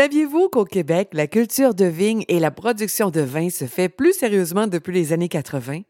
Saviez-vous qu'au Québec, la culture de vigne et la production de vin se fait plus sérieusement depuis les années 80?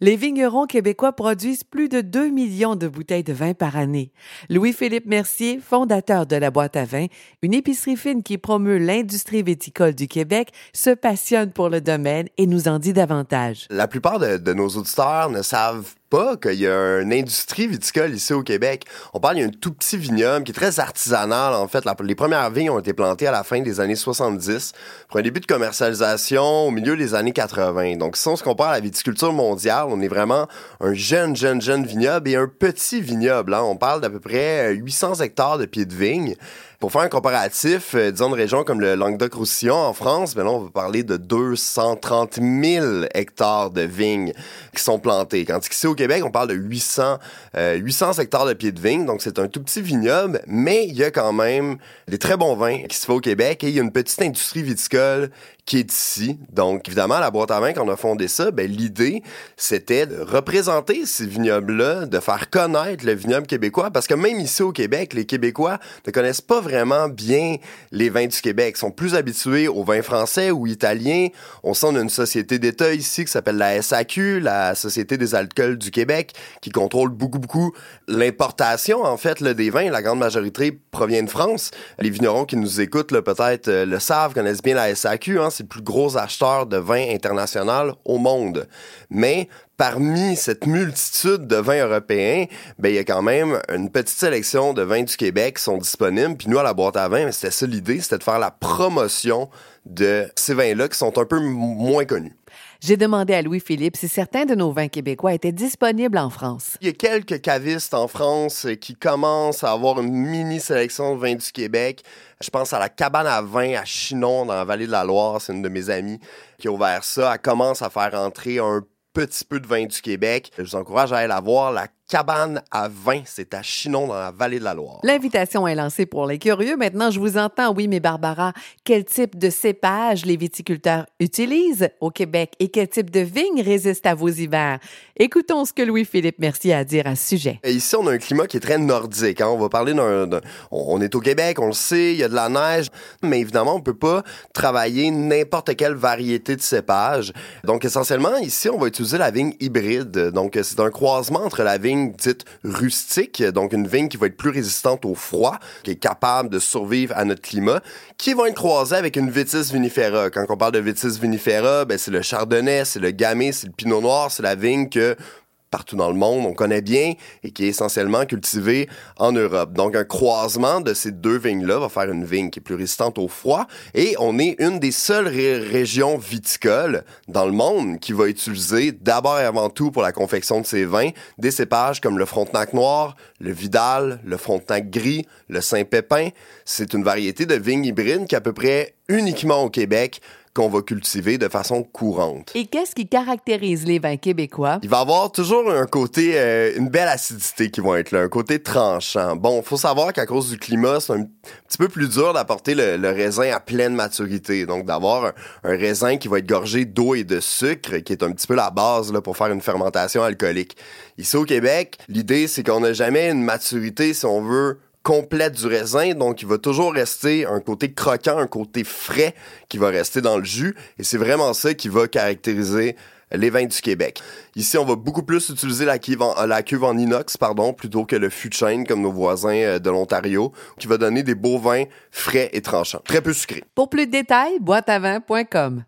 Les vignerons québécois produisent plus de 2 millions de bouteilles de vin par année. Louis-Philippe Mercier, fondateur de la boîte à vin, une épicerie fine qui promeut l'industrie viticole du Québec, se passionne pour le domaine et nous en dit davantage. La plupart de, nos auditeurs ne savent pas qu'il y a une industrie viticole ici au Québec. On parle, il y a un tout petit vignoble qui est très artisanal, en fait. les premières vignes ont été plantées à la fin des années 70 pour un début de commercialisation au milieu des années 80. Donc, si on se compare à la viticulture on est vraiment un jeune, jeune, jeune vignoble et un petit vignoble. Hein. On parle d'à peu près 800 hectares de pieds de vigne. Pour faire un comparatif, euh, disons une région comme le Languedoc-Roussillon en France, ben là, on va parler de 230 000 hectares de vignes qui sont plantés. Quand ici au Québec, on parle de 800, 800 euh, hectares de pieds de vigne, donc c'est un tout petit vignoble, mais il y a quand même des très bons vins qui se font au Québec et il y a une petite industrie viticole qui est ici. Donc, évidemment, la boîte à vin, quand on a fondé ça, ben, l'idée, c'était de représenter ces vignobles-là, de faire connaître le vignoble québécois, parce que même ici au Québec, les Québécois ne connaissent pas vraiment bien les vins du Québec. Ils sont plus habitués aux vins français ou italiens. On sent une société d'État ici qui s'appelle la SAQ, la Société des alcools du Québec, qui contrôle beaucoup, beaucoup l'importation, en fait, là, des vins. La grande majorité provient de France. Les vignerons qui nous écoutent, peut-être euh, le savent, connaissent bien la SAQ. Hein, c'est le plus gros acheteur de vin international au monde. Mais parmi cette multitude de vins européens, ben, il y a quand même une petite sélection de vins du Québec qui sont disponibles. Puis nous, à la boîte à vin, c'était ça l'idée, c'était de faire la promotion de ces vins-là qui sont un peu moins connus. J'ai demandé à Louis-Philippe si certains de nos vins québécois étaient disponibles en France. Il y a quelques cavistes en France qui commencent à avoir une mini sélection de vins du Québec. Je pense à la cabane à vin à Chinon, dans la vallée de la Loire. C'est une de mes amies qui a ouvert ça. Elle commence à faire entrer un petit peu de vin du Québec. Je vous encourage à aller la voir. Cabane à vin. C'est à Chinon, dans la vallée de la Loire. L'invitation est lancée pour les curieux. Maintenant, je vous entends. Oui, mais Barbara, quel type de cépage les viticulteurs utilisent au Québec et quel type de vigne résiste à vos hivers? Écoutons ce que Louis-Philippe Mercier a à dire à ce sujet. ici, on a un climat qui est très nordique. Hein. On va parler d'un... On est au Québec, on le sait, il y a de la neige, mais évidemment, on peut pas travailler n'importe quelle variété de cépage. Donc, essentiellement, ici, on va utiliser la vigne hybride. Donc, c'est un croisement entre la vigne dite rustique, donc une vigne qui va être plus résistante au froid, qui est capable de survivre à notre climat, qui va être croisée avec une vitis vinifera. Quand on parle de vitis vinifera, ben c'est le chardonnay, c'est le gamay, c'est le pinot noir, c'est la vigne que partout dans le monde, on connaît bien et qui est essentiellement cultivé en Europe. Donc un croisement de ces deux vignes-là va faire une vigne qui est plus résistante au froid et on est une des seules régions viticoles dans le monde qui va utiliser d'abord et avant tout pour la confection de ces vins des cépages comme le Frontenac noir, le Vidal, le Frontenac gris, le Saint-Pépin. C'est une variété de vignes hybrides qui est à peu près uniquement au Québec qu'on va cultiver de façon courante. Et qu'est-ce qui caractérise les vins québécois? Il va avoir toujours un côté, euh, une belle acidité qui va être là, un côté tranchant. Bon, faut savoir qu'à cause du climat, c'est un petit peu plus dur d'apporter le, raisin à pleine maturité. Donc, d'avoir un, raisin qui va être gorgé d'eau et de sucre, qui est un petit peu la base là, pour faire une fermentation alcoolique. Ici au Québec, l'idée, c'est qu'on n'a jamais une maturité, si on veut, complète du raisin, donc il va toujours rester un côté croquant, un côté frais qui va rester dans le jus, et c'est vraiment ça qui va caractériser les vins du Québec. Ici, on va beaucoup plus utiliser la cuve en, inox, pardon, plutôt que le fût de comme nos voisins euh, de l'Ontario, qui va donner des beaux vins frais et tranchants, très peu sucrés. Pour plus de détails, boîteavin.com.